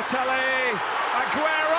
Balotelli, Aguero!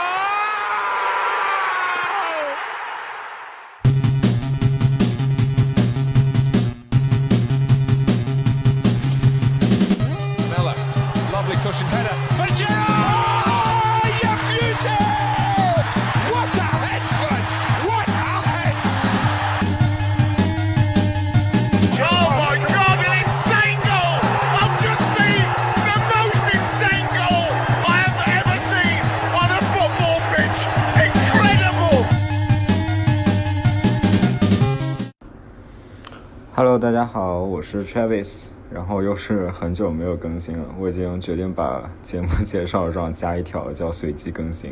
大家好，我是 Travis，然后又是很久没有更新了，我已经决定把节目介绍上加一条叫随机更新。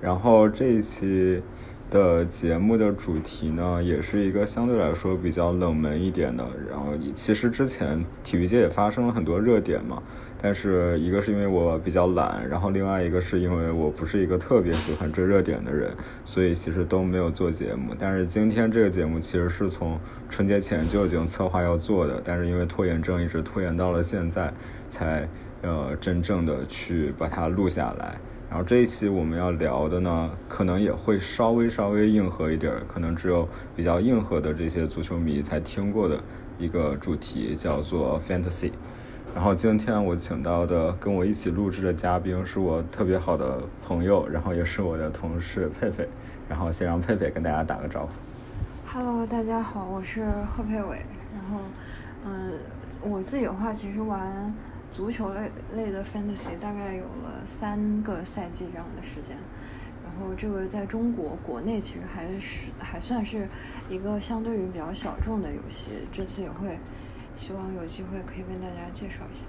然后这一期的节目的主题呢，也是一个相对来说比较冷门一点的。然后其实之前体育界也发生了很多热点嘛，但是一个是因为我比较懒，然后另外一个是因为我不是一个特别喜欢追热点的人，所以其实都没有做节目。但是今天这个节目其实是从春节前就已经策划要做的，但是因为拖延症一直拖延到了现在，才呃真正的去把它录下来。然后这一期我们要聊的呢，可能也会稍微稍微硬核一点儿，可能只有比较硬核的这些足球迷才听过的一个主题，叫做 fantasy。然后今天我请到的跟我一起录制的嘉宾是我特别好的朋友，然后也是我的同事佩佩。然后先让佩佩跟大家打个招呼。Hello，大家好，我是贺佩伟。然后，嗯、我自己的话，其实玩足球类类的 fantasy 大概有了三个赛季这样的时间。然后这个在中国国内其实还是还算是一个相对于比较小众的游戏。这次也会希望有机会可以跟大家介绍一下。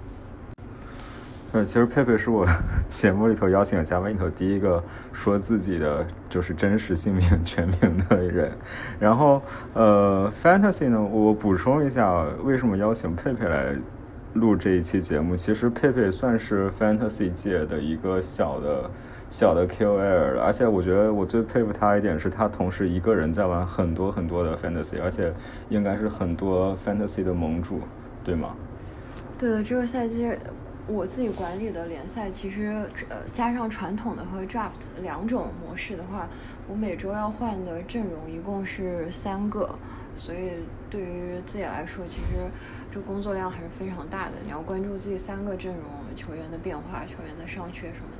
对，其实佩佩是我 节目里头邀请的嘉宾里头第一个说自己的就是真实姓名全名的人。然后，呃，fantasy 呢，我补充一下，为什么邀请佩佩来录这一期节目？其实佩佩算是 fantasy 界的一个小的小的 KOL 了，而且我觉得我最佩服他一点是他同时一个人在玩很多很多的 fantasy，而且应该是很多 fantasy 的盟主，对吗？对的，这个赛季我自己管理的联赛，其实呃加上传统的和 draft 两种模式的话，我每周要换的阵容一共是三个，所以对于自己来说，其实这工作量还是非常大的。你要关注自己三个阵容球员的变化、球员的上缺什么。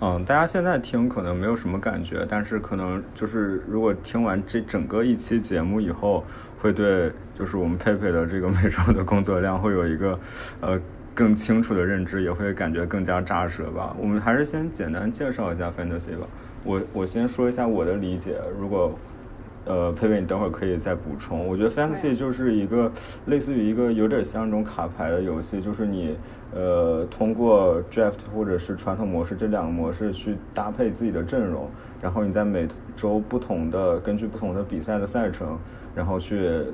嗯，大家现在听可能没有什么感觉，但是可能就是如果听完这整个一期节目以后，会对就是我们佩佩的这个每周的工作量会有一个呃更清楚的认知，也会感觉更加扎实吧。我们还是先简单介绍一下 fantasy 吧。我我先说一下我的理解，如果呃，佩佩，你等会儿可以再补充。我觉得 fantasy 就是一个类似于一个有点像一种卡牌的游戏，就是你呃通过 draft 或者是传统模式这两个模式去搭配自己的阵容，然后你在每周不同的根据不同的比赛的赛程，然后去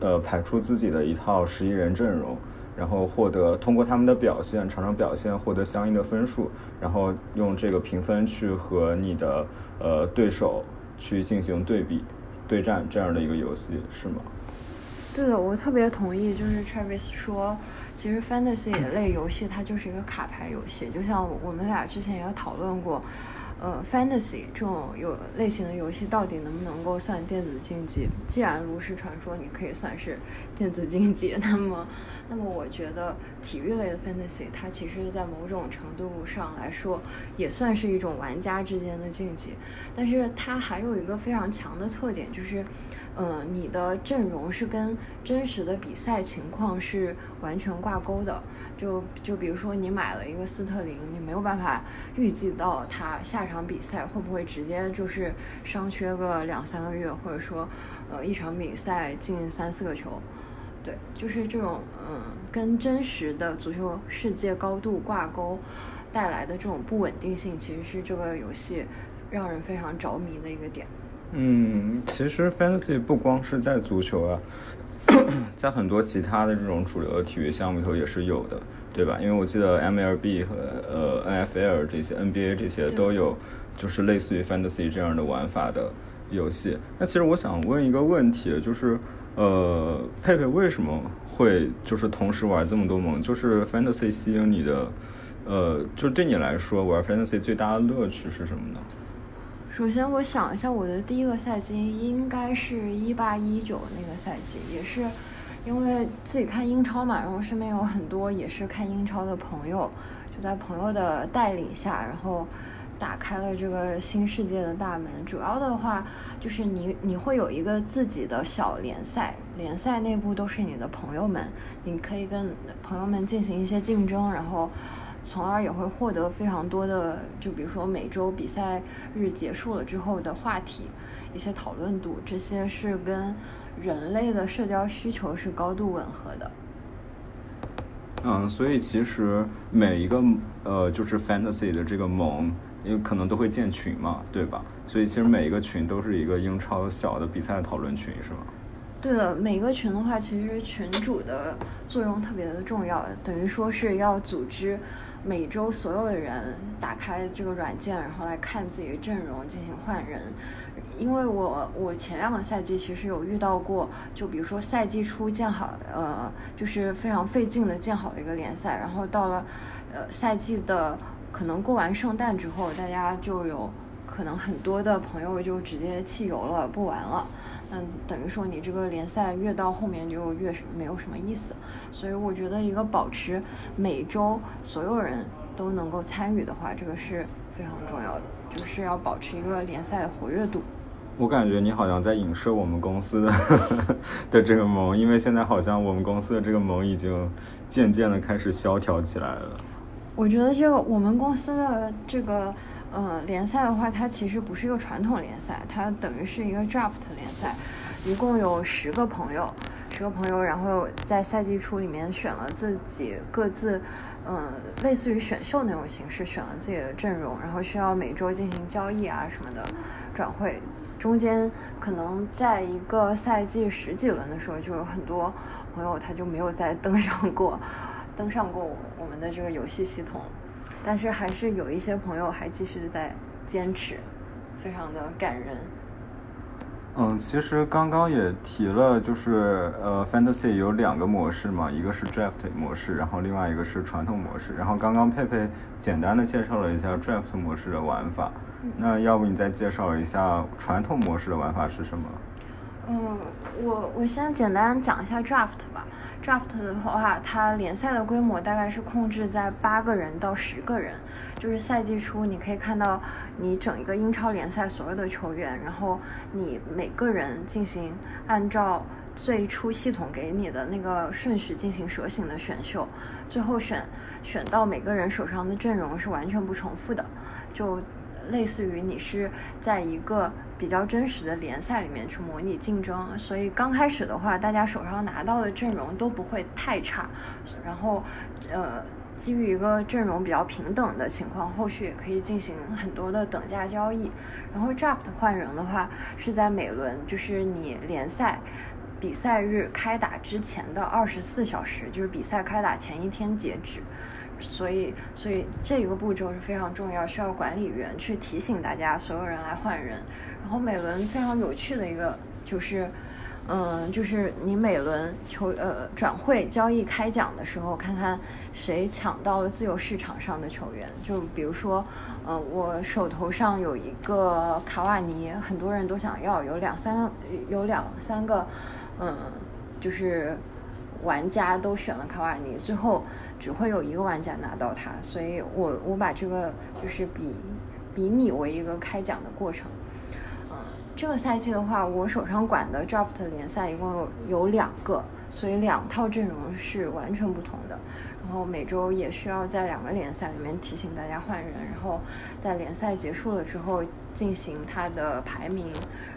呃排出自己的一套十一人阵容。然后获得通过他们的表现，场上表现获得相应的分数，然后用这个评分去和你的呃对手去进行对比、对战这样的一个游戏，是吗？对的，我特别同意，就是 Travis 说，其实 fantasy 类游戏它就是一个卡牌游戏，就像我们俩之前也讨论过，呃，fantasy 这种有类型的游戏到底能不能够算电子竞技？既然炉石传说你可以算是电子竞技，那么，那么我觉得体育类的 fantasy 它其实在某种程度上来说也算是一种玩家之间的竞技，但是它还有一个非常强的特点就是。嗯，你的阵容是跟真实的比赛情况是完全挂钩的。就就比如说你买了一个斯特林，你没有办法预计到他下场比赛会不会直接就是伤缺个两三个月，或者说呃一场比赛进三四个球。对，就是这种嗯跟真实的足球世界高度挂钩带来的这种不稳定性，其实是这个游戏让人非常着迷的一个点。嗯，其实 fantasy 不光是在足球啊，在很多其他的这种主流的体育项目里头也是有的，对吧？因为我记得 MLB 和呃 NFL 这些 NBA 这些都有，就是类似于 fantasy 这样的玩法的游戏。那其实我想问一个问题，就是呃，佩佩为什么会就是同时玩这么多盟？就是 fantasy 吸引你的呃，就对你来说玩 Fantasy 最大的乐趣是什么呢？首先，我想一下，我的第一个赛季应该是一八一九那个赛季，也是因为自己看英超嘛，然后身边有很多也是看英超的朋友，就在朋友的带领下，然后打开了这个新世界的大门。主要的话就是你你会有一个自己的小联赛，联赛内部都是你的朋友们，你可以跟朋友们进行一些竞争，然后。从而也会获得非常多的，就比如说每周比赛日结束了之后的话题，一些讨论度，这些是跟人类的社交需求是高度吻合的。嗯，所以其实每一个呃，就是 fantasy 的这个盟，因为可能都会建群嘛，对吧？所以其实每一个群都是一个英超小的比赛讨论群，是吗？对的，每个群的话，其实群主的作用特别的重要，等于说是要组织。每周所有的人打开这个软件，然后来看自己的阵容进行换人。因为我我前两个赛季其实有遇到过，就比如说赛季初建好，呃，就是非常费劲的建好的一个联赛，然后到了呃赛季的可能过完圣诞之后，大家就有可能很多的朋友就直接弃游了，不玩了。嗯，等于说你这个联赛越到后面就越没有什么意思，所以我觉得一个保持每周所有人都能够参与的话，这个是非常重要的，就是要保持一个联赛的活跃度。我感觉你好像在影射我们公司的 的这个盟，因为现在好像我们公司的这个盟已经渐渐的开始萧条起来了。我觉得这个我们公司的这个。呃，联赛的话，它其实不是一个传统联赛，它等于是一个 draft 联赛，一共有十个朋友，十个朋友，然后在赛季初里面选了自己各自，嗯，类似于选秀那种形式，选了自己的阵容，然后需要每周进行交易啊什么的，转会，中间可能在一个赛季十几轮的时候，就有很多朋友他就没有再登上过，登上过我们的这个游戏系统。但是还是有一些朋友还继续在坚持，非常的感人。嗯，其实刚刚也提了，就是呃，Fantasy 有两个模式嘛，一个是 Draft 模式，然后另外一个是传统模式。然后刚刚佩佩简单的介绍了一下 Draft 模式的玩法，那要不你再介绍一下传统模式的玩法是什么？嗯，我我先简单讲一下 Draft 吧。Draft 的话，它联赛的规模大概是控制在八个人到十个人，就是赛季初你可以看到你整一个英超联赛所有的球员，然后你每个人进行按照最初系统给你的那个顺序进行蛇形的选秀，最后选选到每个人手上的阵容是完全不重复的，就类似于你是在一个。比较真实的联赛里面去模拟竞争，所以刚开始的话，大家手上拿到的阵容都不会太差。然后，呃，基于一个阵容比较平等的情况，后续也可以进行很多的等价交易。然后 draft 换人的话，是在每轮就是你联赛比赛日开打之前的二十四小时，就是比赛开打前一天截止。所以，所以这一个步骤是非常重要，需要管理员去提醒大家，所有人来换人。然后每轮非常有趣的一个就是，嗯，就是你每轮球呃转会交易开奖的时候，看看谁抢到了自由市场上的球员。就比如说，嗯，我手头上有一个卡瓦尼，很多人都想要，有两三有两三个，嗯，就是玩家都选了卡瓦尼，最后只会有一个玩家拿到它。所以我我把这个就是比比拟为一个开奖的过程。这个赛季的话，我手上管的 draft 联赛一共有有两个，所以两套阵容是完全不同的。然后每周也需要在两个联赛里面提醒大家换人，然后在联赛结束了之后进行它的排名，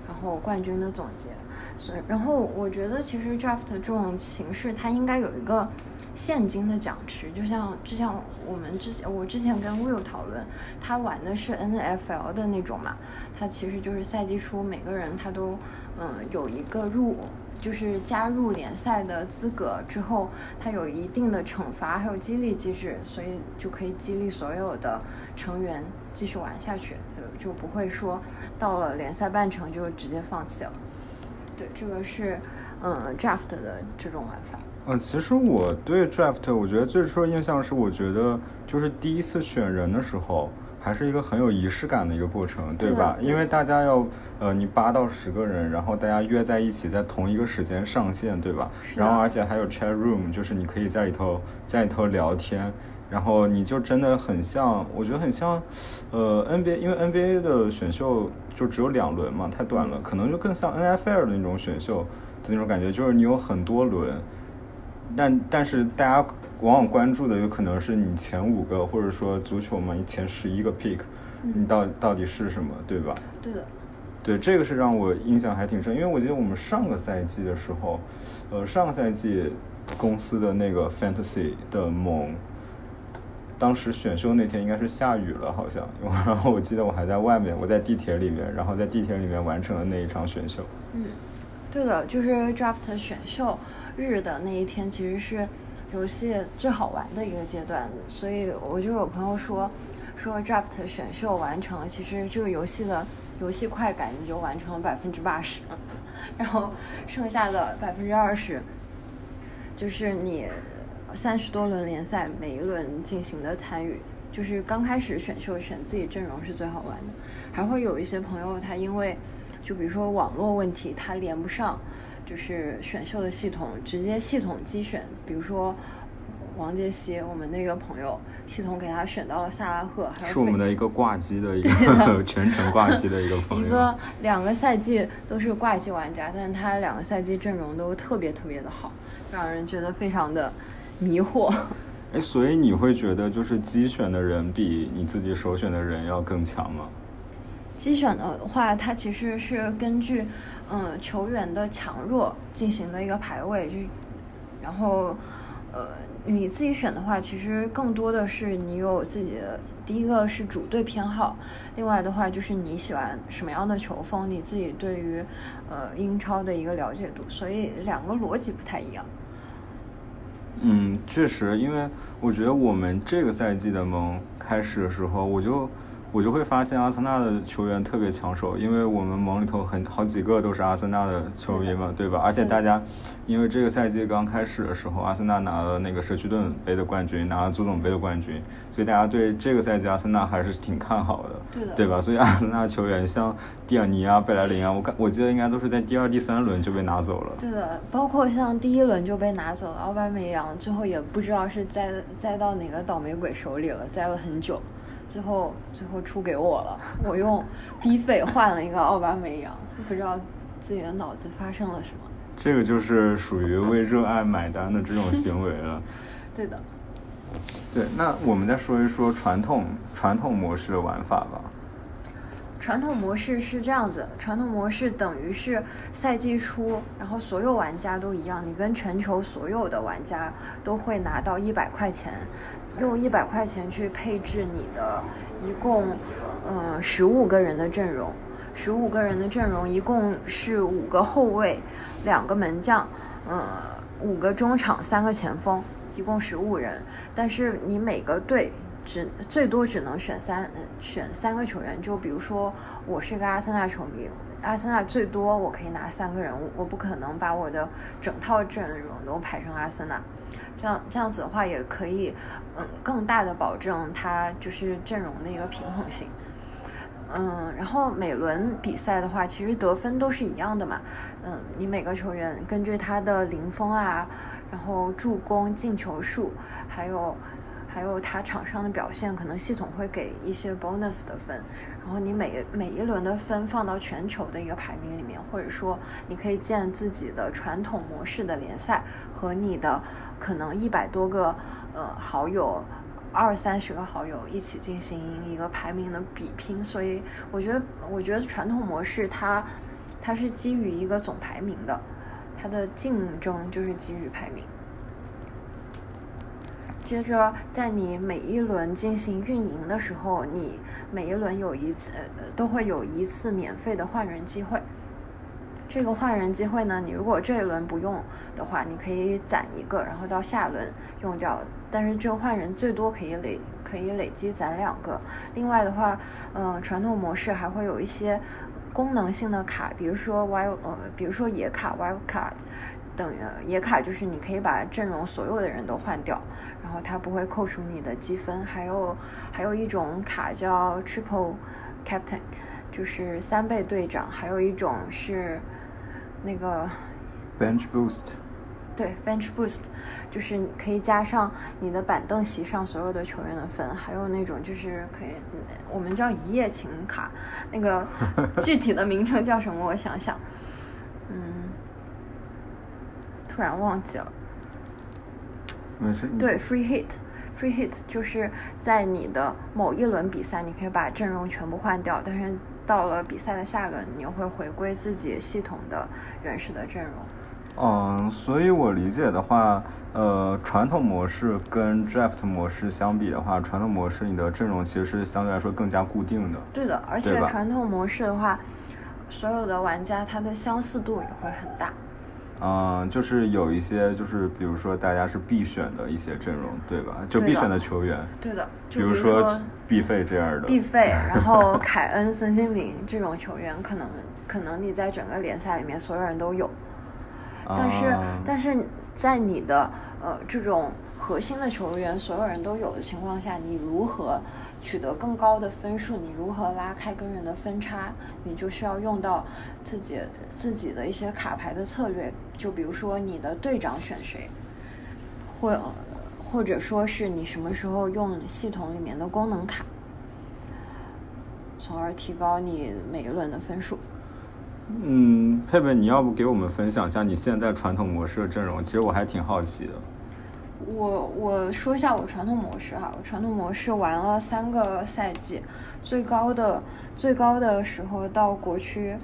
然后冠军的总结。所以，然后我觉得其实 draft 这种形式它应该有一个。现金的奖池，就像之前我们之前我之前跟 Will 讨论，他玩的是 NFL 的那种嘛，他其实就是赛季初每个人他都嗯有一个入就是加入联赛的资格之后，他有一定的惩罚还有激励机制，所以就可以激励所有的成员继续玩下去，就不会说到了联赛半程就直接放弃了。对，这个是嗯 Draft 的这种玩法。嗯，其实我对 draft，我觉得最初的印象是，我觉得就是第一次选人的时候，还是一个很有仪式感的一个过程，对吧？因为大家要，呃，你八到十个人，然后大家约在一起，在同一个时间上线，对吧？然后而且还有 chat room，就是你可以在里头在里头聊天，然后你就真的很像，我觉得很像，呃，NBA，因为 NBA 的选秀就只有两轮嘛，太短了，可能就更像 NFL 的那种选秀的那种感觉，就是你有很多轮。但但是大家往往关注的有可能是你前五个，或者说足球嘛，你前十一个 pick，你到到底是什么，对吧？对的。对，这个是让我印象还挺深，因为我记得我们上个赛季的时候，呃，上个赛季公司的那个 fantasy 的盟，当时选秀那天应该是下雨了，好像，然后我记得我还在外面，我在地铁里面，然后在地铁里面完成了那一场选秀。嗯，对的，就是 draft 选秀。日的那一天其实是游戏最好玩的一个阶段，所以我就有朋友说说 draft 选秀完成，其实这个游戏的游戏快感你就完成了百分之八十，然后剩下的百分之二十就是你三十多轮联赛每一轮进行的参与，就是刚开始选秀选自己阵容是最好玩的，还会有一些朋友他因为就比如说网络问题他连不上。就是选秀的系统，直接系统机选，比如说王杰希，我们那个朋友，系统给他选到了萨拉赫，是我们的一个挂机的一个 全程挂机的一个朋友，一个两个赛季都是挂机玩家，但是他两个赛季阵容都特别特别的好，让人觉得非常的迷惑。哎，所以你会觉得就是机选的人比你自己首选的人要更强吗？机选的话，它其实是根据。嗯，球员的强弱进行的一个排位，就然后呃，你自己选的话，其实更多的是你有自己的第一个是主队偏好，另外的话就是你喜欢什么样的球风，你自己对于呃英超的一个了解度，所以两个逻辑不太一样。嗯，确实，因为我觉得我们这个赛季的盟开始的时候，我就。我就会发现阿森纳的球员特别抢手，因为我们盟里头很好几个都是阿森纳的球迷嘛，对吧？而且大家，因为这个赛季刚开始的时候，阿森纳拿了那个社区盾杯的冠军，拿了足总杯的冠军，所以大家对这个赛季阿森纳还是挺看好的，对的，对吧？所以阿森纳球员像蒂尔尼啊、贝莱林啊，我看我记得应该都是在第二、第三轮就被拿走了。对的，包括像第一轮就被拿走了，奥巴梅扬最后也不知道是栽栽到哪个倒霉鬼手里了，栽了很久。最后，最后出给我了。我用 B 费换了一个奥巴梅扬，不知道自己的脑子发生了什么。这个就是属于为热爱买单的这种行为了。对的。对，那我们再说一说传统传统模式的玩法吧。传统模式是这样子，传统模式等于是赛季初，然后所有玩家都一样，你跟全球所有的玩家都会拿到一百块钱。用一百块钱去配置你的，一共，嗯，十五个人的阵容，十五个人的阵容一共是五个后卫，两个门将，嗯，五个中场，三个前锋，一共十五人。但是你每个队只最多只能选三，选三个球员。就比如说，我是一个阿森纳球迷，阿森纳最多我可以拿三个人，我不可能把我的整套阵容都排成阿森纳。这样这样子的话，也可以，嗯，更大的保证他就是阵容的一个平衡性。嗯，然后每轮比赛的话，其实得分都是一样的嘛。嗯，你每个球员根据他的零封啊，然后助攻、进球数，还有。还有他场上的表现，可能系统会给一些 bonus 的分，然后你每每一轮的分放到全球的一个排名里面，或者说你可以建自己的传统模式的联赛，和你的可能一百多个呃好友，二三十个好友一起进行一个排名的比拼。所以我觉得，我觉得传统模式它它是基于一个总排名的，它的竞争就是基于排名。接着，在你每一轮进行运营的时候，你每一轮有一次都会有一次免费的换人机会。这个换人机会呢，你如果这一轮不用的话，你可以攒一个，然后到下轮用掉。但是这个换人最多可以累可以累积攒两个。另外的话，嗯，传统模式还会有一些功能性的卡，比如说 wild 呃，比如说野卡 wild card。等于野卡就是你可以把阵容所有的人都换掉，然后它不会扣除你的积分。还有还有一种卡叫 Triple Captain，就是三倍队长。还有一种是那个 Bench Boost。对，Bench Boost，就是可以加上你的板凳席上所有的球员的分。还有那种就是可以，我们叫一夜情卡，那个 具体的名称叫什么？我想想，嗯。突然忘记了，没事。对，free hit，free hit 就是在你的某一轮比赛，你可以把阵容全部换掉，但是到了比赛的下轮，你又会回归自己系统的原始的阵容。嗯，所以我理解的话，呃，传统模式跟 draft 模式相比的话，传统模式你的阵容其实是相对来说更加固定的。对的，而且传统模式的话，所有的玩家他的相似度也会很大。嗯，就是有一些，就是比如说大家是必选的一些阵容，对吧？就必选的球员。对的。比如说必费这样的。必费，然后凯恩、孙兴民这种球员，可能可能你在整个联赛里面所有人都有，但是但是在你的呃这种核心的球员所有人都有的情况下，你如何？取得更高的分数，你如何拉开跟人的分差？你就需要用到自己自己的一些卡牌的策略，就比如说你的队长选谁，或或者说是你什么时候用系统里面的功能卡，从而提高你每一轮的分数。嗯，佩佩，你要不给我们分享一下你现在传统模式的阵容？其实我还挺好奇的。我我说一下我传统模式哈，我传统模式玩了三个赛季，最高的最高的时候到国区，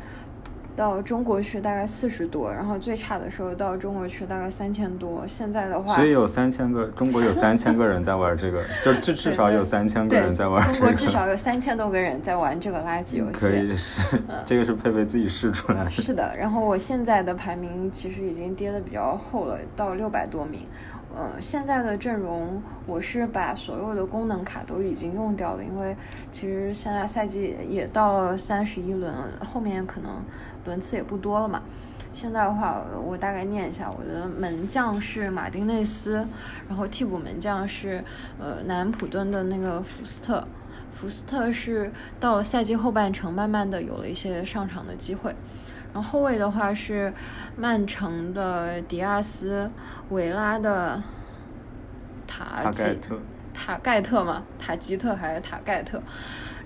到中国去大概四十多，然后最差的时候到中国去大概三千多。现在的话，所以有三千个中国有三千个人在玩这个，就至至少有三千个人在玩这个。中国至少有三千多个人在玩这个垃圾游戏。可以是，这个是佩佩自己试出来的。是的，然后我现在的排名其实已经跌的比较厚了，到六百多名。呃，现在的阵容我是把所有的功能卡都已经用掉了，因为其实现在赛季也到了三十一轮，后面可能轮次也不多了嘛。现在的话，我大概念一下，我的门将是马丁内斯，然后替补门将是呃南普顿的那个福斯特，福斯特是到了赛季后半程，慢慢的有了一些上场的机会。然后后卫的话是曼城的迪亚斯，维拉的塔吉塔盖特嘛，塔吉特还是塔盖特？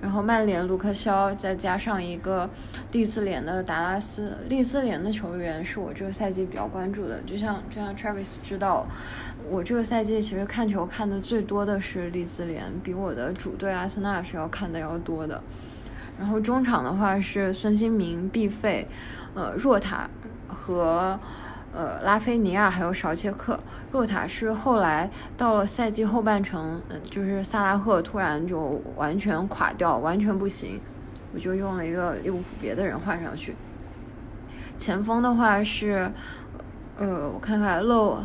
然后曼联卢克肖，再加上一个利兹联的达拉斯。利兹联的球员是我这个赛季比较关注的，就像就像 Travis 知道，我这个赛季其实看球看的最多的是利兹联，比我的主队阿森纳是要看的要多的。然后中场的话是孙兴民、毕费，呃，若塔和呃拉菲尼亚，还有绍切克。若塔是后来到了赛季后半程，嗯，就是萨拉赫突然就完全垮掉，完全不行，我就用了一个利物浦别的人换上去。前锋的话是，呃，我看看漏。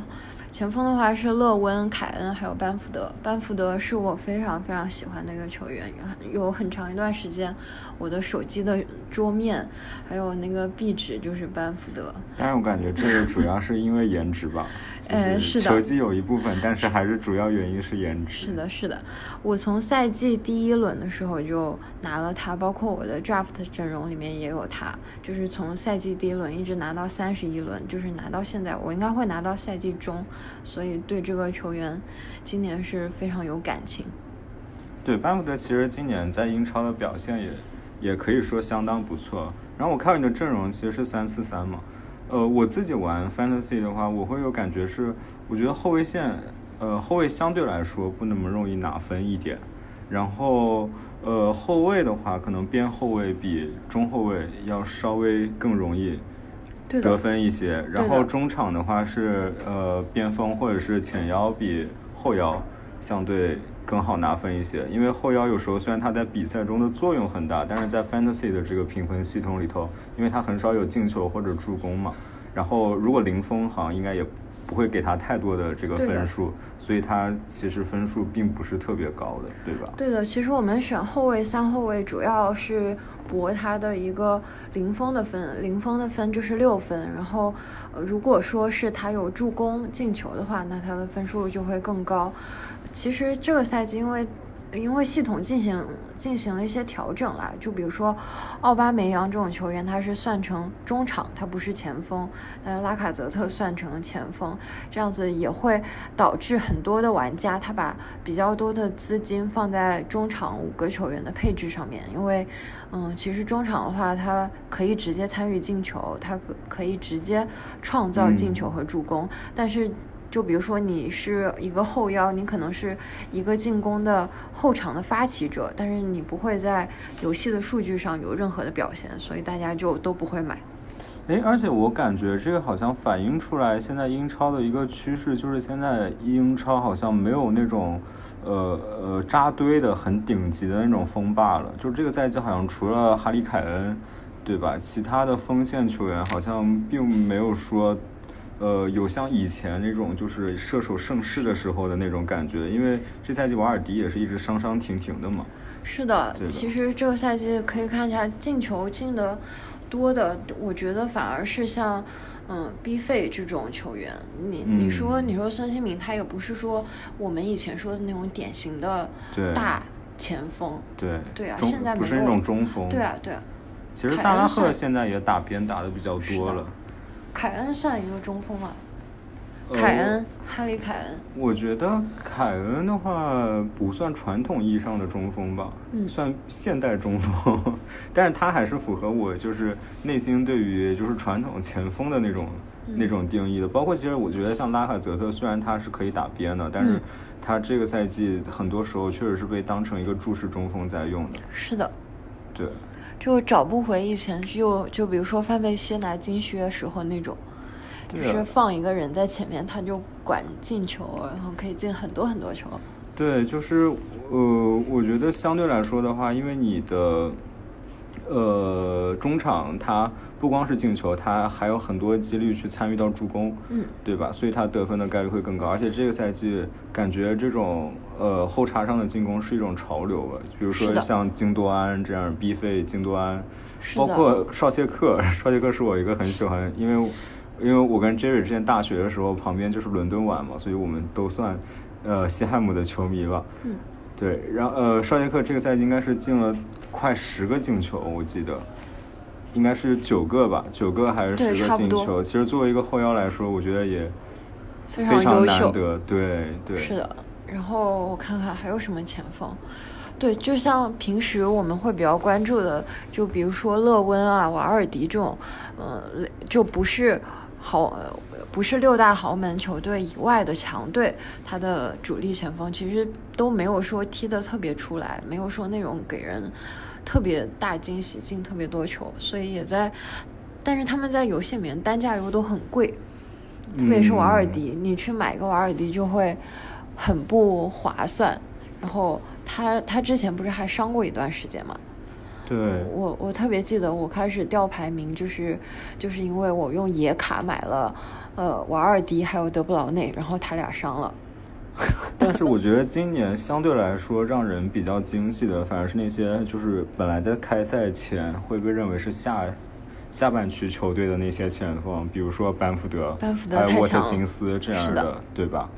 前锋的话是勒温、凯恩，还有班福德。班福德是我非常非常喜欢的一个球员，有很长一段时间，我的手机的桌面还有那个壁纸就是班福德。但是我感觉这个主要是因为颜值吧。呃，是的，球技有一部分，但是还是主要原因是颜值。是的，是的，我从赛季第一轮的时候就拿了他，包括我的 draft 阵容里面也有他，就是从赛季第一轮一直拿到三十一轮，就是拿到现在，我应该会拿到赛季中，所以对这个球员今年是非常有感情。对，班福德其实今年在英超的表现也也可以说相当不错。然后我看你的阵容其实是三四三嘛。呃，我自己玩 fantasy 的话，我会有感觉是，我觉得后卫线，呃，后卫相对来说不那么容易拿分一点，然后，呃，后卫的话，可能边后卫比中后卫要稍微更容易得分一些，然后中场的话是，呃，边锋或者是前腰比后腰相对。更好拿分一些，因为后腰有时候虽然他在比赛中的作用很大，但是在 fantasy 的这个评分系统里头，因为他很少有进球或者助攻嘛，然后如果零封好像应该也不会给他太多的这个分数，所以他其实分数并不是特别高的，对吧？对的，其实我们选后卫、三后卫主要是博他的一个零封的分，零封的分就是六分。然后，呃，如果说是他有助攻、进球的话，那他的分数就会更高。其实这个赛季因为因为系统进行进行了一些调整啦，就比如说奥巴梅扬这种球员，他是算成中场，他不是前锋，但是拉卡泽特算成前锋，这样子也会导致很多的玩家他把比较多的资金放在中场五个球员的配置上面，因为嗯，其实中场的话，他可以直接参与进球，他可可以直接创造进球和助攻，但是。就比如说你是一个后腰，你可能是一个进攻的后场的发起者，但是你不会在游戏的数据上有任何的表现，所以大家就都不会买。哎，而且我感觉这个好像反映出来现在英超的一个趋势，就是现在英超好像没有那种，呃呃扎堆的很顶级的那种锋霸了。就是这个赛季好像除了哈里凯恩，对吧？其他的锋线球员好像并没有说。呃，有像以前那种就是射手盛世的时候的那种感觉，因为这赛季瓦尔迪也是一直伤伤停停的嘛。是的，其实这个赛季可以看一下进球进的多的，我觉得反而是像嗯 B 费这种球员。你你嗯说你说孙兴民，他也不是说我们以前说的那种典型的大前锋。对对啊现在不是那种中锋。对啊，对啊，其实萨拉赫现在也打边打的比较多了。凯恩算一个中锋吗？呃凯恩，哈里凯恩。我觉得凯恩的话不算传统意义上的中锋吧，嗯算现代中锋，但是他还是符合我就是内心对于就是传统前锋的那种、嗯那种定义的。包括其实我觉得像拉卡泽特，虽然他是可以打边的，但是嗯他这个赛季很多时候确实是被当成一个注视中锋在用的。是的，对，就找不回以前就就比如说范佩西拿金靴时候那种，就是放一个人在前面，他就管进球，然后可以进很多很多球。对，就是呃，我觉得相对来说的话，因为你的呃中场他不光是进球，他还有很多几率去参与到助攻，嗯，对吧？所以他得分的概率会更高。而且这个赛季感觉这种呃后插上的进攻是一种潮流吧，比如说像京多安这样逼费京多安，包括绍切克，绍切克是我一个很喜欢，因为因为我跟 Jerry 之前大学的时候旁边就是伦敦碗嘛，所以我们都算呃西汉姆的球迷吧。嗯，对，然后呃绍切克这个赛季应该是进了快十个进球，我记得。应该是九个吧，九个还是对十个进球？其实作为一个后腰来说，我觉得也非非常。难得。对对，是的，然后我看看还有什么前锋。对，就像平时我们会比较关注的，就比如说勒温啊、瓦尔迪这种，呃，就不是豪，呃不是六大豪门球队以外的强队，他的主力前锋其实都没有说踢得特别出来，没有说那种给人特别大惊喜、进特别多球，所以也在，但是他们在游戏里面单价又都很贵，特别是瓦尔嗯迪，你去买一个瓦尔迪就会很不划算。然后他他之前不是还伤过一段时间嘛？对，我我特别记得我开始掉排名，就是就是因为我用野卡买了呃瓦尔迪还有德布劳内，然后他俩伤了。但是我觉得今年相对来说让人比较惊喜的，反而是那些就是本来在开赛前会被认为是下下半区球队的那些前锋，比如说班福德、班福德还有沃特金斯这样是的对吧？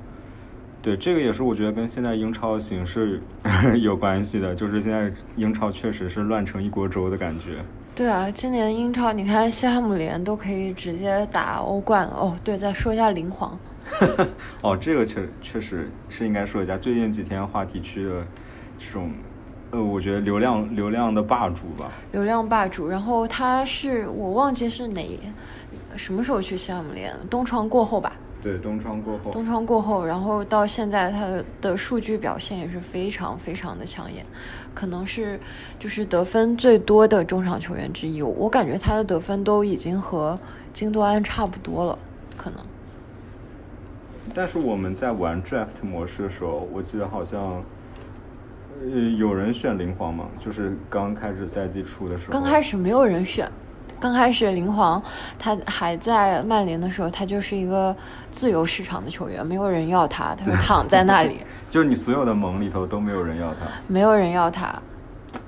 对，这个也是我觉得跟现在英超形势 有关系的，就是现在英超确实是乱成一锅粥的感觉。对啊，今年英超你看西汉姆联都可以直接打欧冠了哦。对，再说一下林皇，哦，这个确确实是应该说一下，最近几天话题区的这种，呃，我觉得流量流量的霸主吧。流量霸主。然后他是我忘记是哪什么时候去西汉姆联，东窗过后吧。对，东窗过后，东窗过后，然后到现在他的的数据表现也是非常非常的抢眼，可能是就是得分最多的中场球员之一。我感觉他的得分都已经和京多安差不多了，可能。但是我们在玩 draft 模式的时候，我记得好像，呃，有人选灵皇嘛，就是刚开始赛季初的时候。刚开始没有人选，刚开始林皇他还在曼联的时候，他就是一个自由市场的球员，没有人要他，他就躺在那里，就是你所有的盟里头都没有人要他。没有人要他。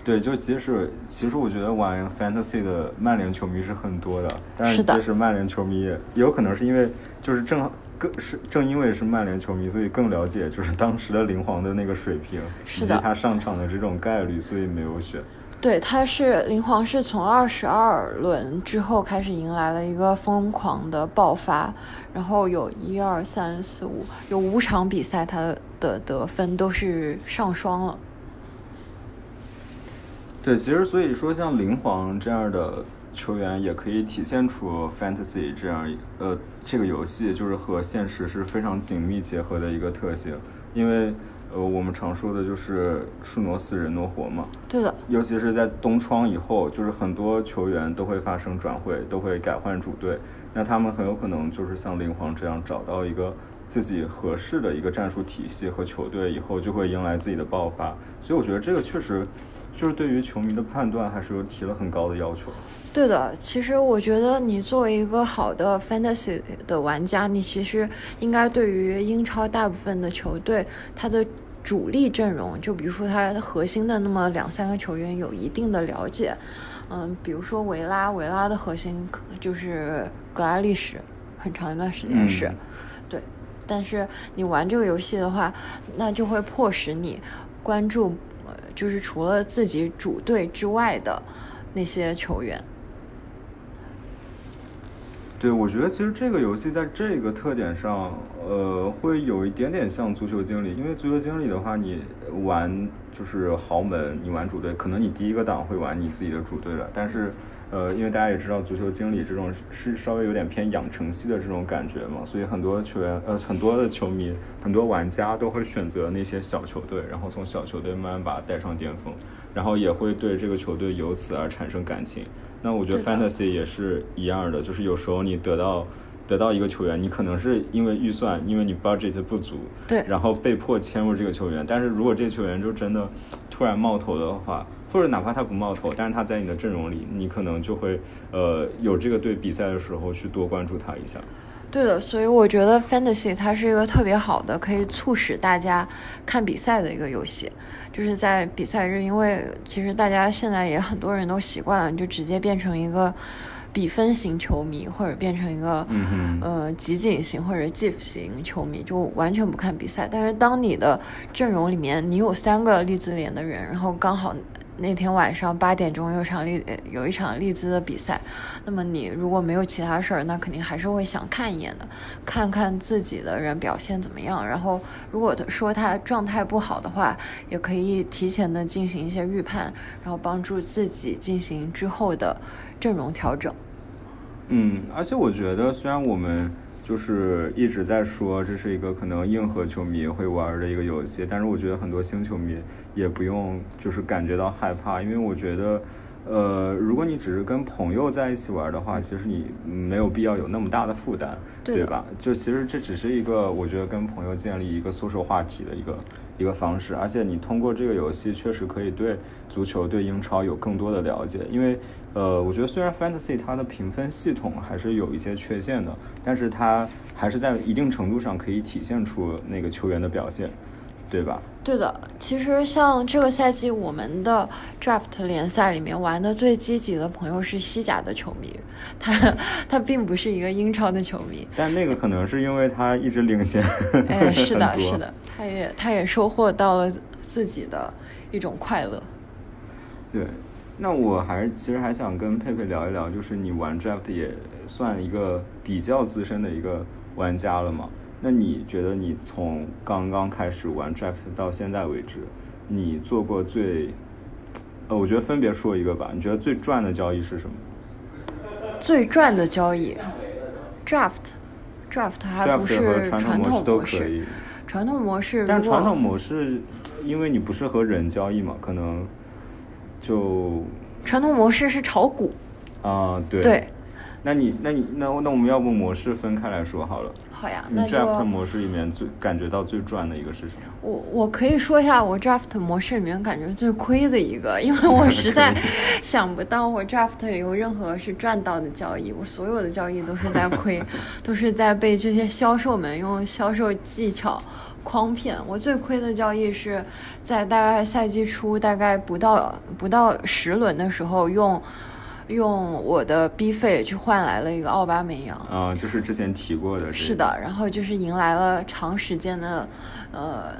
对，就即使其实我觉得玩 fantasy 的曼联球迷是很多的，但是即使曼联球迷也也有可能是因为就是正好更是正因为是曼联球迷，所以更了解就是当时的林皇的那个水平以及他上场的这种概率，所以没有选。对，他是林皇是从二十二轮之后开始迎来了一个疯狂的爆发，然后有一二三四五有五场比赛他的得分都是上双了。对，其实所以说像林皇这样的球员，也可以体现出 fantasy 这样呃这个游戏就是和现实是非常紧密结合的一个特性，因为呃我们常说的就是树挪死人挪活嘛，对的，尤其是在冬窗以后，就是很多球员都会发生转会，都会改换主队，那他们很有可能就是像林皇这样找到一个自己合适的一个战术体系和球队以后，就会迎来自己的爆发。所以我觉得这个确实就是对于球迷的判断还是有提了很高的要求。对的。其实我觉得你作为一个好的 fantasy 的玩家，你其实应该对于英超大部分的球队，它的主力阵容，就比如说它核心的那么两三个球员有一定的了解。嗯，比如说维拉，维拉的核心就是格拉利什，很长一段时间是。但是你玩这个游戏的话，那就会迫使你关注，就是除了自己主队之外的那些球员。对，我觉得其实这个游戏在这个特点上，呃，会有一点点像足球经理，因为足球经理的话，你玩就是豪门，你玩主队，可能你第一个档会玩你自己的主队了，但是，呃，因为大家也知道足球经理这种是稍微有点偏养成系的这种感觉嘛，所以很多球员，呃，很多的球迷，很多玩家都会选择那些小球队，然后从小球队慢慢把它带上巅峰，然后也会对这个球队由此而产生感情。那我觉得 fantasy 也是一样的，就是有时候你得到得到一个球员，你可能是因为预算，因为你 budget 不足，对然后被迫签入这个球员。但是如果这个球员就真的突然冒头的话，或者哪怕他不冒头，但是他在你的阵容里，你可能就会呃有这个对比赛的时候去多关注他一下。对的，所以我觉得 Fantasy 它是一个特别好的，可以促使大家看比赛的一个游戏。就是在比赛日，因为其实大家现在也很多人都习惯了，你就直接变成一个比分型球迷，或者变成一个、嗯哼呃集锦型或者 GIF 型球迷，就完全不看比赛。但是当你的阵容里面你有三个利兹联的人，然后刚好那天晚上八点钟有场利有一场利兹的比赛，那么你如果没有其他事儿，那肯定还是会想看一眼的，看看自己的人表现怎么样。然后如果说他状态不好的话，也可以提前的进行一些预判，然后帮助自己进行之后的阵容调整。嗯，而且我觉得，虽然我们就是一直在说这是一个可能硬核球迷会玩的一个游戏，但是我觉得很多新球迷也不用就是感觉到害怕，因为我觉得，呃，如果你只是跟朋友在一起玩的话，其实你没有必要有那么大的负担，对对吧？就其实这只是一个我觉得跟朋友建立一个 social 话题的一个一个方式，而且你通过这个游戏确实可以对足球、对英超有更多的了解，因为呃，我觉得虽然 fantasy 它的评分系统还是有一些缺陷的，但是它还是在一定程度上可以体现出那个球员的表现，对吧？对的，其实像这个赛季我们的 draft 联赛里面玩的最积极的朋友是西甲的球迷，他他并不是一个英超的球迷。但那个可能是因为他一直领先，哎，是的，是的，他也他也收获到了自己的一种快乐。对，那我还是其实还想跟佩佩聊一聊，就是你玩 draft 也算一个比较资深的一个玩家了嘛？那你觉得你从刚刚开始玩 draft 到现在为止，你做过最，呃，我觉得分别说一个吧。你觉得最赚的交易是什么最赚的交易，draft draft 还不是传传统模式都可，以，传统模式但传统模式，因为你不是和人交易嘛，可能就传统模式是炒股，啊、对对，那你那你那那我们要不模式分开来说好了？好呀，你那就 draft 模式里面最感觉到最赚的一个是什么？我我可以说一下我 draft 模式里面感觉最亏的一个，因为我 实在想不到我 draft 有任何是赚到的交易，我所有的交易都是在亏，都是在被这些销售们用销售技巧诓骗。我最亏的交易是在大概赛季初，大概不到不到十轮的时候用。用我的 B 费去换来了一个奥巴梅扬，啊、就是之前提过的这个。是的，然后就是迎来了长时间的，呃，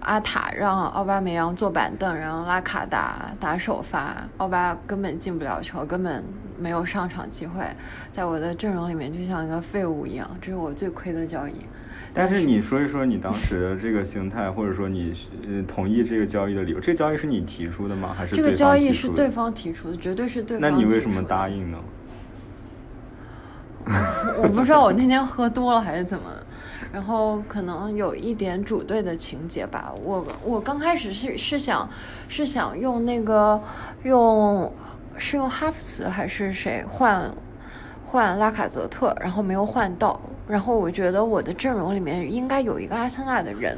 阿塔让奥巴梅扬坐板凳，然后拉卡打打首发，奥巴根本进不了球，根本没有上场机会，在我的阵容里面就像一个废物一样，这是我最亏的交易。但是你说一说你当时的这个心态，或者说你呃同意这个交易的理由，这个交易是你提出的吗？还是这个交易是对方提出的，绝对是对方那。你为什么答？应呢？我不知道我那天喝多了还是怎么，然后可能有一点主队的情节吧。我我刚开始是是想是想用那个用是用哈弗茨还是谁换换拉卡泽特，然后没有换到。然后我觉得我的阵容里面应该有一个阿森纳的人，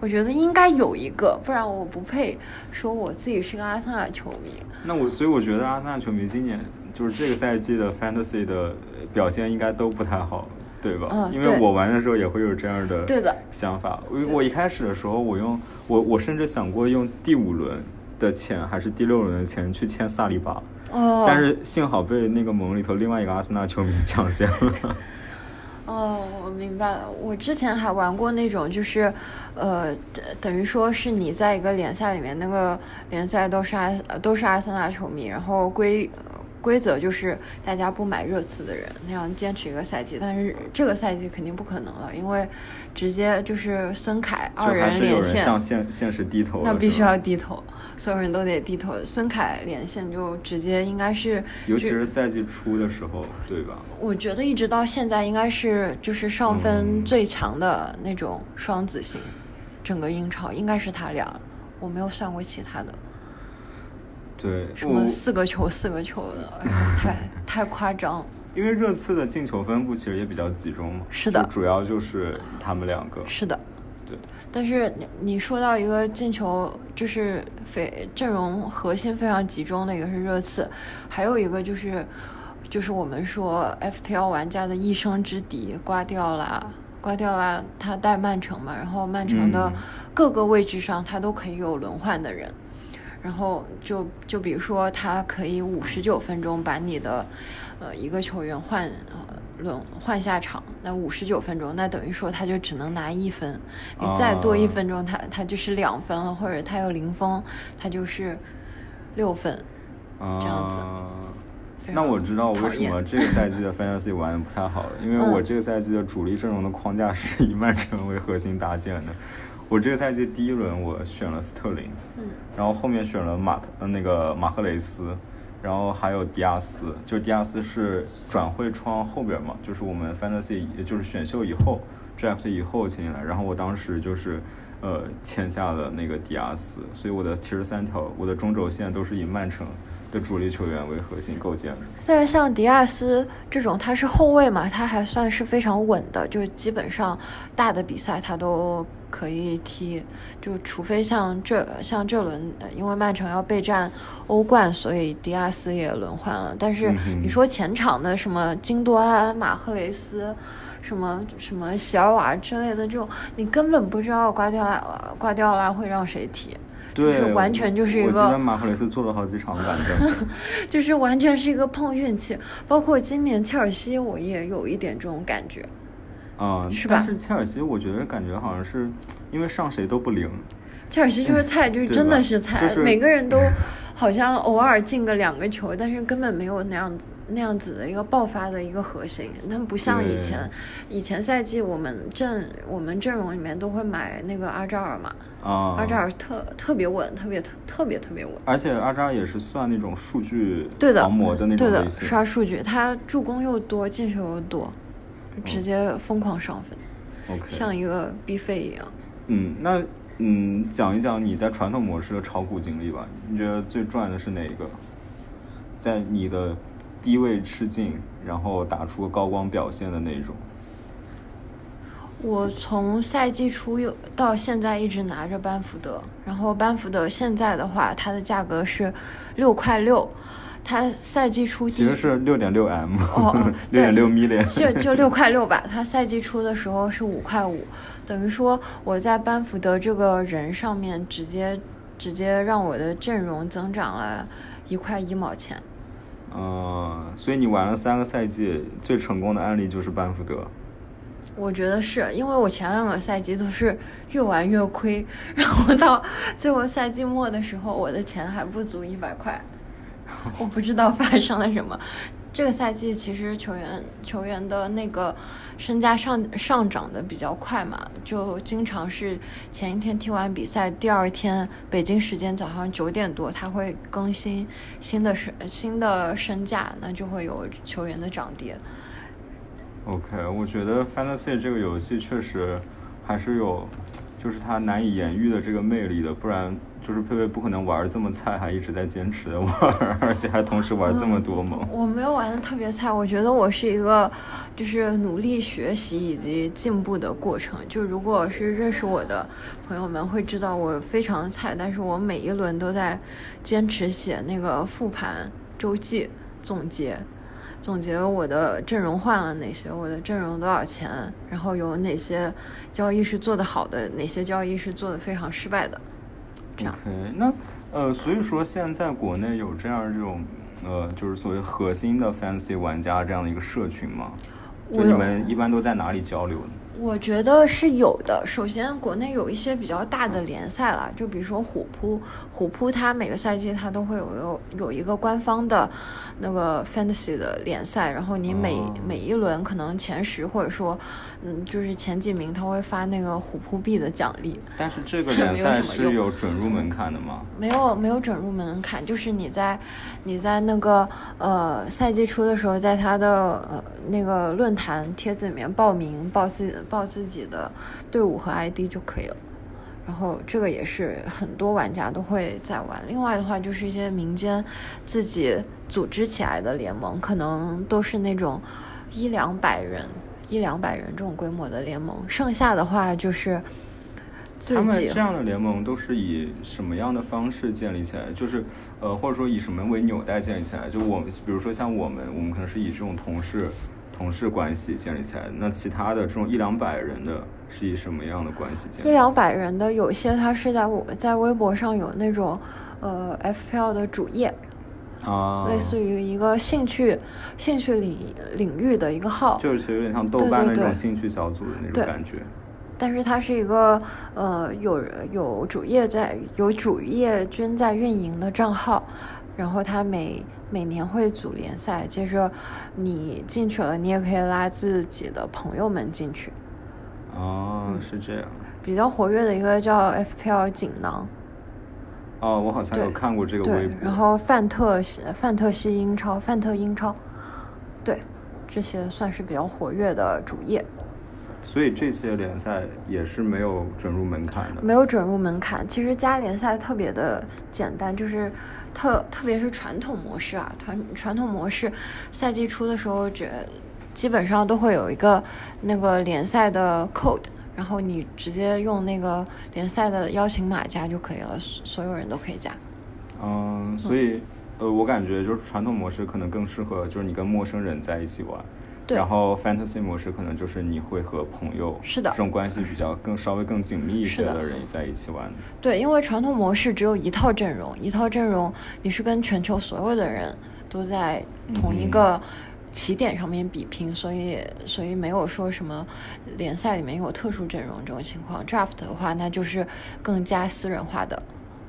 我觉得应该有一个，不然我不配说我自己是个阿森纳球迷。那我所以我觉得阿森纳球迷今年就是这个赛季的 fantasy 的表现应该都不太好，对吧？因为我玩的时候也会有这样的对的想法。我我一开始的时候，我用我我甚至想过用第五轮的钱还是第六轮的钱去签萨利巴，哦，但是幸好被那个盟里头另外一个阿森纳球迷抢先了。哦，我明白了。我之前还玩过那种，就是，呃，等等于说是你在一个联赛里面，那个联赛都是阿呃都是阿森纳球迷，然后规呃规则就是大家不买热刺的人那样坚持一个赛季。但是这个赛季肯定不可能了，因为直接就是孙凯二人连线，向现现实低头，那必须要低头，所有人都得低头。孙凯连线就直接应该是，尤其是赛季初的时候，对吧？我觉得一直到现在应该是就是上分嗯最强的那种双子星，整个英超应该是他俩，我没有算过其他的，对，什么四个球四个球的，太太夸张。因为热刺的进球分布其实也比较集中嘛，是的主要就是他们两个。是的，对，但是你你说到一个进球，就是非阵容核心非常集中的一个是热刺，还有一个就是就是我们说 FPL 玩家的一生之敌瓜迪奥拉。瓜迪奥拉他带曼城嘛，然后曼城的嗯。各个位置上他都可以有轮换的人，然后就就比如说他可以五十九分钟把你的呃一个球员换呃轮换下场，那五十九分钟，那等于说他就只能拿一分，你再多一啊分钟，他他就是两分了，或者他有零封，他就是六分。啊、这样子那我知道我为什么这个赛季的 fantasy 玩的不太好了，因为嗯我这个赛季的主力阵容的框架是以曼城为核心搭建的。我这个赛季第一轮我选了斯特林，嗯，然后后面选了马特呃那个马赫雷斯，然后还有迪亚斯，就迪亚斯是转会窗后边嘛，就是我们 fantasy 也就是选秀以后 draft 以后签进来，然后我当时就是呃签下了那个迪亚斯，所以我的七十三条我的中轴线都是以曼城的主力球员为核心构建的。再像迪亚斯这种，他是后卫嘛，他还算是非常稳的，就基本上大的比赛他都可以踢，就除非像这像这轮，呃因为曼城要备战欧冠，所以迪亚斯也轮换了。但是你说前场的什么金多安、马赫雷斯。什么什么席尔瓦之类的这种，你根本不知道瓜迪奥拉瓜迪奥拉会让谁踢，对，就是完全就是一我记得个马赫雷斯做了好几场板凳。就是完全是一个碰运气。包括今年切尔西，我也有一点这种感觉。嗯，是吧但是切尔西，我觉得感觉好像是因为上谁都不灵。切尔西就是菜，就是真的是菜，就是每个人都 好像偶尔进个两个球，但是根本没有那样子那样子的一个爆发的一个核心。他们不像以前，以前赛季我们阵我们阵容里面都会买那个阿扎尔嘛，啊，阿扎尔特特别稳，特别特特别特别稳。而且阿扎尔也是算那种数据对的狂魔的那对的，种类型。刷数据，他助攻又多，进球又多，直接疯狂上分，OK，像一个 B 费一样。嗯，那嗯，讲一讲你在传统模式的炒股经历吧。你觉得最赚的是哪一个？在你的低位吃进，然后打出高光表现的那种。我从赛季初又到现在一直拿着班福德，然后班福德现在的话，它的价格是六块六，它赛季初其实是六点六 M，六点六 million，就就六块六吧。它赛季初的时候是五块五，等于说我在班福德这个人上面直接直接让我的阵容增长了一块一毛钱。嗯，所以你玩了三个赛季，最成功的案例就是班福德。我觉得是因为我前两个赛季都是越玩越亏，然后到最后赛季末的时候，我的钱还不足一百块，我不知道发生了什么。这个赛季其实球员球员的那个身价上上涨的比较快嘛，就经常是前一天踢完比赛，第二天北京时间早上九点多，他会更新新的身新的身价，那就会有球员的涨跌。OK，我觉得 Fantasy 这个游戏确实还是有，就是它难以言喻的这个魅力的，不然就是佩佩不可能玩这么菜，还一直在坚持的玩，而且还同时玩这么多嘛。我没有玩的特别菜，我觉得我是一个就是努力学习以及进步的过程。就如果是认识我的朋友们会知道我非常菜，但是我每一轮都在坚持写那个复盘周记总结。总结我的阵容换了哪些，我的阵容多少钱，然后有哪些交易是做得好的，哪些交易是做得非常失败的，这样。OK，那呃，所以说现在国内有这样这种呃，就是所谓核心的 Fantasy 玩家这样的一个社群吗？就你们一般都在哪里交流呢？我觉得是有的。首先，国内有一些比较大的联赛啦，就比如说虎扑，虎扑它每个赛季它都会有有有一个官方的那个 fantasy 的联赛，然后你每、哦每一轮可能前十或者说嗯就是前几名，他会发那个虎扑币的奖励。但是这个 联赛是有准入门槛的吗？没有没有准入门槛，就是你在你在那个呃赛季初的时候，在他的呃那个论坛帖子里面报名报自报自己的队伍和 ID 就可以了。然后这个也是很多玩家都会在玩。另外的话，就是一些民间自己组织起来的联盟，可能都是那种一两百人、一两百人这种规模的联盟。剩下的话就是自他们己这样的联盟都是以什么样的方式建立起来？就是呃，或者说以什么为纽带建立起来？就我们，比如说像我们，我们可能是以这种同事同事关系建立起来的。那其他的这种一两百人的，是以什么样的关系建立？一两百人的，有些他是在我在微博上有那种呃 FPL 的主页，啊，类似于一个兴趣兴趣领领域的一个号，就是其实有点像豆瓣的那种兴趣小组的那种感觉。但是它是一个呃有有主页在有主页君在运营的账号，然后它每每年会组联赛，接着你进去了，你也可以拉自己的朋友们进去。哦，嗯是这样。比较活跃的一个叫 FPL 锦囊，哦，我好像有看过这个微对博。，然后范特西范特西英超、范特英超，对，这些算是比较活跃的主页，所以这些联赛也是没有准入门槛的。没有准入门槛。其实加联赛特别的简单，就是特特别是传统模式啊，传传统模式赛季初的时候，这基本上都会有一个那个联赛的 code。然后你直接用那个联赛的邀请码加就可以了，所所有人都可以加。嗯，所以呃，我感觉就是传统模式可能更适合就是你跟陌生人在一起玩。对然后 fantasy 模式可能就是你会和朋友是的这种关系比较更稍微更紧密一些的的人在一起玩。对，因为传统模式只有一套阵容，一套阵容你是跟全球所有的人都在同一个起点上面比拼，所以所以没有说什么联赛里面有特殊阵容这种情况。Draft 的话，那就是更加私人化的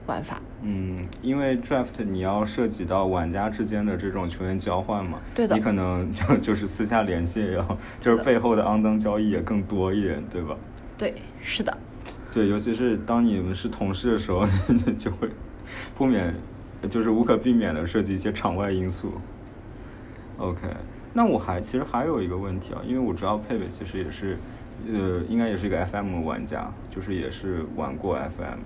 玩法。嗯，因为 draft 你要涉及到玩家之间的这种球员交换嘛，对的你可能就就是私下联系然后，就是背后的肮脏交易也更多一点，对吧？对，是的，对，尤其是当你们是同事的时候，就会不免就是无可避免的涉及一些场外因素。OK，那我还其实还有一个问题啊，因为我知道佩佩其实也是，呃，应该也是一个 FM 玩家，就是也是玩过 FM。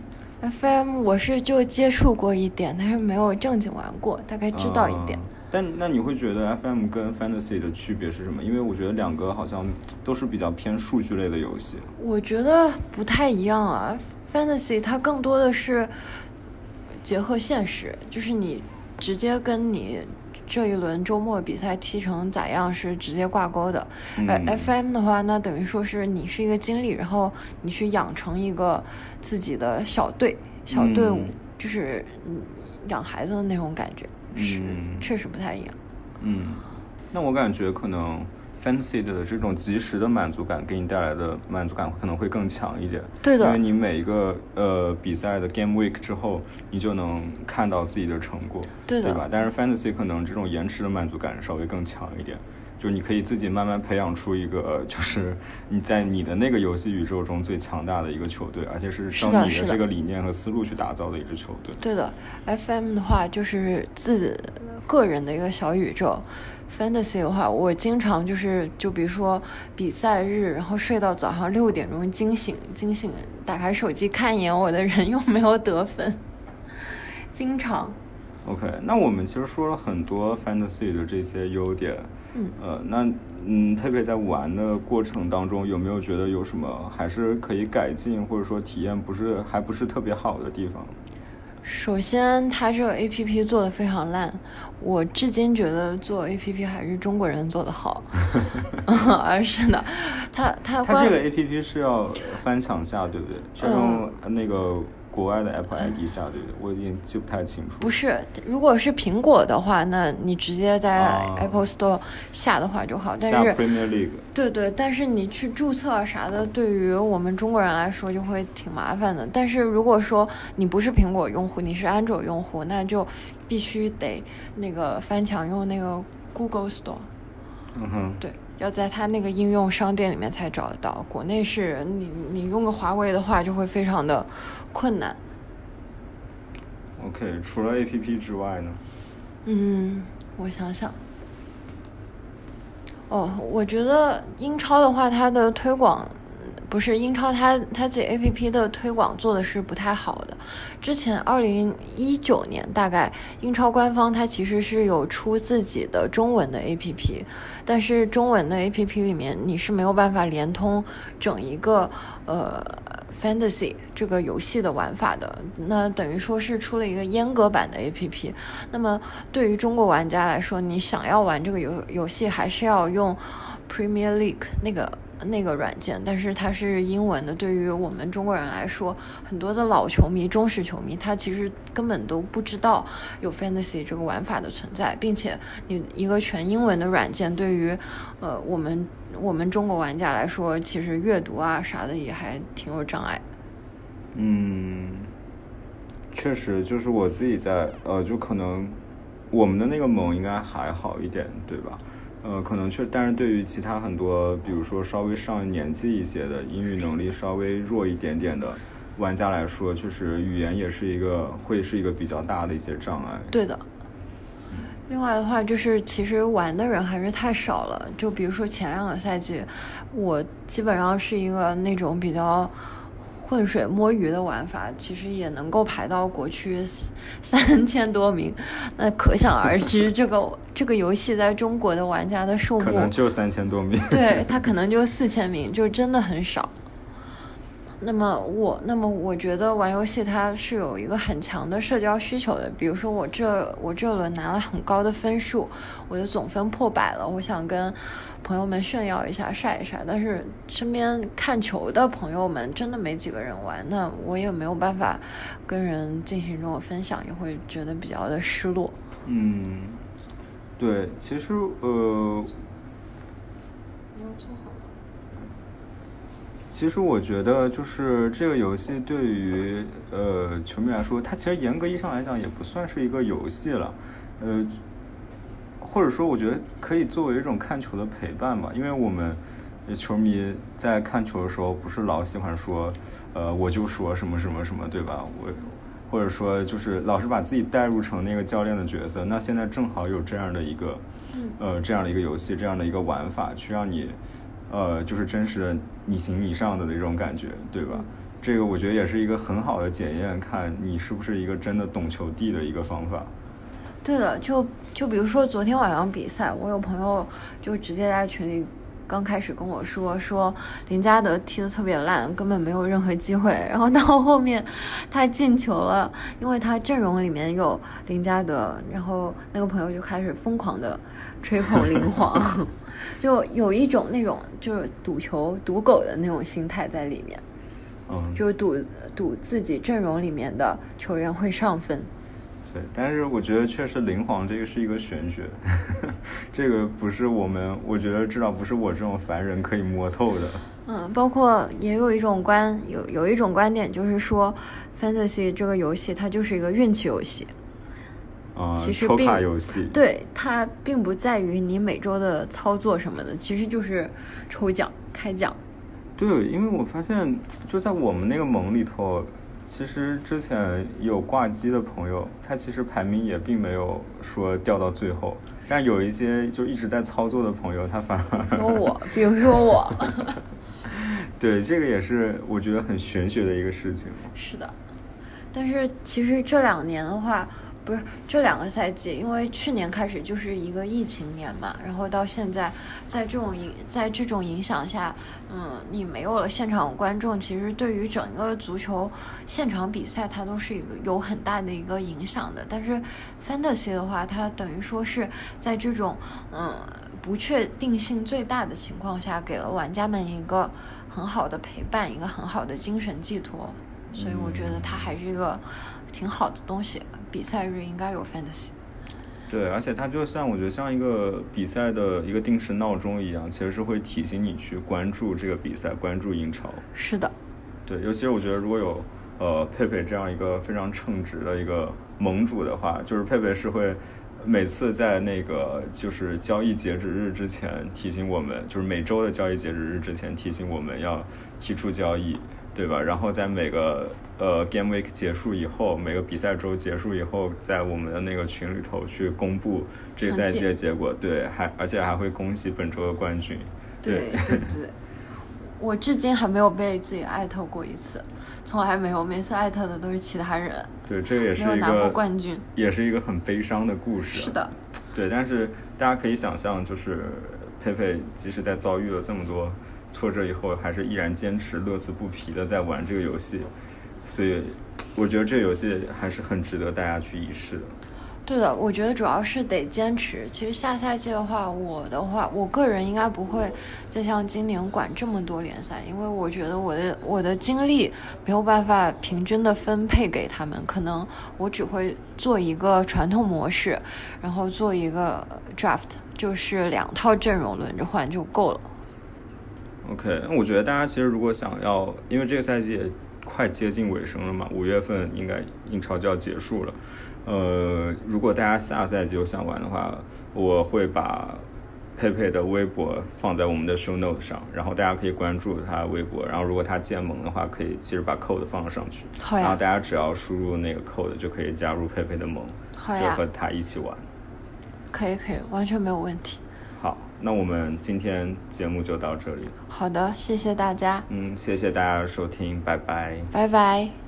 FM 我是就接触过一点，但是没有正经玩过，大概知道一点。啊但那你会觉得 FM 跟 Fantasy 的区别是什么？因为我觉得两个好像都是比较偏数据类的游戏。我觉得不太一样啊，Fantasy 它更多的是结合现实，就是你直接跟你这一轮周末比赛踢成咋样是直接挂钩的。呃嗯 FM 的话，那等于说是你是一个经理，然后你去养成一个自己的小队、小队伍，嗯就是嗯养孩子的那种感觉，是、嗯确实不太一样。嗯，那我感觉可能 Fantasy 的这种及时的满足感给你带来的满足感可能会更强一点。对的因为你每一个呃比赛的 Game Week 之后，你就能看到自己的成果，对的对吧？但是 Fantasy 可能这种延迟的满足感稍微更强一点。就是你可以自己慢慢培养出一个，呃就是你在你的那个游戏宇宙中最强大的一个球队，而且是是照你的这个理念和思路去打造的一支球队。对的，FM 的话就是自己个人的一个小宇宙。Fantasy 的话，我经常就是就比如说比赛日，然后睡到早上六点钟惊醒，惊醒打开手机看一眼我的人又没有得分，经常。OK，那我们其实说了很多 Fantasy 的这些优点，嗯，呃，那嗯，佩佩在玩的过程当中有没有觉得有什么还是可以改进，或者说体验不是还不是特别好的地方？首先，它这个 A P P 做的非常烂，我至今觉得做 A P P 还是中国人做的好，而是的，它它它这个 APP 是要翻墙下，对不对？是用那个国外的 Apple ID 下，对不对？我已经记不太清楚。不是，如果是苹果的话，那你直接在啊 Apple Store 下的话就好。但下是，Premier League，对对，但是你去注册啥的，对于我们中国人来说就会挺麻烦的。但是如果说你不是苹果用户，你是安卓用户，那就必须得那个翻墙用那个 Google Store。嗯哼，对，要在它那个应用商店里面才找得到。国内是你你用个华为的话，就会非常的困难。OK，除了 APP 之外呢？嗯，我想想。哦，我觉得英超的话，它的推广不是英超它它自己 A P P 的推广做的是不太好的。之前二零一九年大概英超官方它其实是有出自己的中文的 A P P，但是中文的 A P P 里面你是没有办法连通整一个呃 Fantasy 这个游戏的玩法的。那等于说是出了一个阉割版的 A P P。那么对于中国玩家来说，你想要玩这个游游戏，还是要用 Premier League 那个。那个软件，但是它是英文的。对于我们中国人来说，很多的老球迷、忠实球迷，他其实根本都不知道有 Fantasy 这个玩法的存在，并且你一个全英文的软件，对于呃我们我们中国玩家来说，其实阅读啊啥的也还挺有障碍。嗯，确实，就是我自己在呃，就可能我们的那个盟应该还好一点，对吧？呃，可能确，但是对于其他很多，比如说稍微上年纪一些的，英语能力稍微弱一点点的玩家来说，确实语言也是一个会是一个比较大的一些障碍。对的。另外的话，就是其实玩的人还是太少了。就比如说前两个赛季，我基本上是一个那种比较浑水摸鱼的玩法，其实也能够排到国区三千多名。那可想而知，这个这个游戏在中国的玩家的数目，可能就三千多名。对，他可能就四千名，就真的很少。那么我，那么我觉得玩游戏它是有一个很强的社交需求的。比如说我这我这轮拿了很高的分数，我的总分破百了，我想跟朋友们炫耀一下、晒一晒。但是身边看球的朋友们真的没几个人玩，那我也没有办法跟人进行这种分享，也会觉得比较的失落。嗯，对，其实呃？其实我觉得，就是这个游戏对于呃球迷来说，它其实严格意义上来讲也不算是一个游戏了，呃，或者说我觉得可以作为一种看球的陪伴吧，因为我们球迷在看球的时候，不是老喜欢说，呃，我就说什么什么什么，对吧？我或者说就是老是把自己代入成那个教练的角色，那现在正好有这样的一个，呃，这样的一个游戏，这样的一个玩法，去让你。呃，就是真实的你行你上的那种感觉，对吧？这个我觉得也是一个很好的检验，看你是不是一个真的懂球帝的一个方法。对的，就就比如说昨天晚上比赛，我有朋友就直接在群里刚开始跟我说说林加德踢得特别烂，根本没有任何机会。然后到后面他进球了，因为他阵容里面有林加德，然后那个朋友就开始疯狂的吹捧林 皇，就有一种那种就是赌球赌狗的那种心态在里面，嗯，就是赌赌自己阵容里面的球员会上分。对，但是我觉得确实灵皇这个是一个玄学，这个不是我们，我觉得至少不是我这种凡人可以摸透的。嗯，包括也有一种观有有一种观点就是说，fantasy 这个游戏它就是一个运气游戏。啊、抽其实并卡游戏。对，它并不在于你每周的操作什么的，其实就是抽奖、开奖。对，因为我发现就在我们那个盟里头，其实之前有挂机的朋友，他其实排名也并没有说掉到最后，但有一些就一直在操作的朋友，他反而说我，比如说我，对这个也是我觉得很玄学的一个事情。是的。但是其实这两年的话，不是这两个赛季，因为去年开始就是一个疫情年嘛，然后到现在，在这种影在这种影响下，嗯，你没有了现场观众，其实对于整个足球现场比赛，它都是一个有很大的一个影响的。但是 fantasy 的话，它等于说是在这种嗯不确定性最大的情况下，给了玩家们一个很好的陪伴，一个很好的精神寄托。所以我觉得它还是一个挺好的东西。比赛日应该有 fantasy。对，而且它就像我觉得像一个比赛的一个定时闹钟一样，其实是会提醒你去关注这个比赛，关注英超。是的，对，尤其是我觉得如果有呃佩佩这样一个非常称职的一个盟主的话，就是佩佩是会每次在那个就是交易截止日之前提醒我们，就是每周的交易截止日之前提醒我们要提出交易。对吧？然后在每个呃 game week 结束以后，每个比赛周结束以后，在我们的那个群里头去公布这个赛季的结果。对，还而且还会恭喜本周的冠军。对对对，我至今还没有被自己艾特过一次，从来没有，每次艾特的都是其他人。对，这个也是一个冠军。也是一个很悲伤的故事。是的，对，但是大家可以想象，就是佩佩即使在遭遇了这么多挫折以后，还是依然坚持乐此不疲的在玩这个游戏，所以我觉得这个游戏还是很值得大家去一试的。对的，我觉得主要是得坚持。其实下赛季的话，我的话，我个人应该不会再像今年管这么多联赛，因为我觉得我的我的精力没有办法平均的分配给他们，可能我只会做一个传统模式，然后做一个 draft，就是两套阵容轮着换就够了。OK，那我觉得大家其实如果想要，因为这个赛季也快接近尾声了嘛，五月份应该英超就要结束了。呃，如果大家下赛季有想玩的话，我会把佩佩的微博放在我们的 show note 上，然后大家可以关注他微博，然后如果他建盟的话，可以其实把 code 放上去，好呀然后大家只要输入那个 code 就可以加入佩佩的盟，好呀就和他一起玩。可以可以，完全没有问题。好，那我们今天节目就到这里，好的，谢谢大家，嗯，谢谢大家的收听，拜拜。拜拜。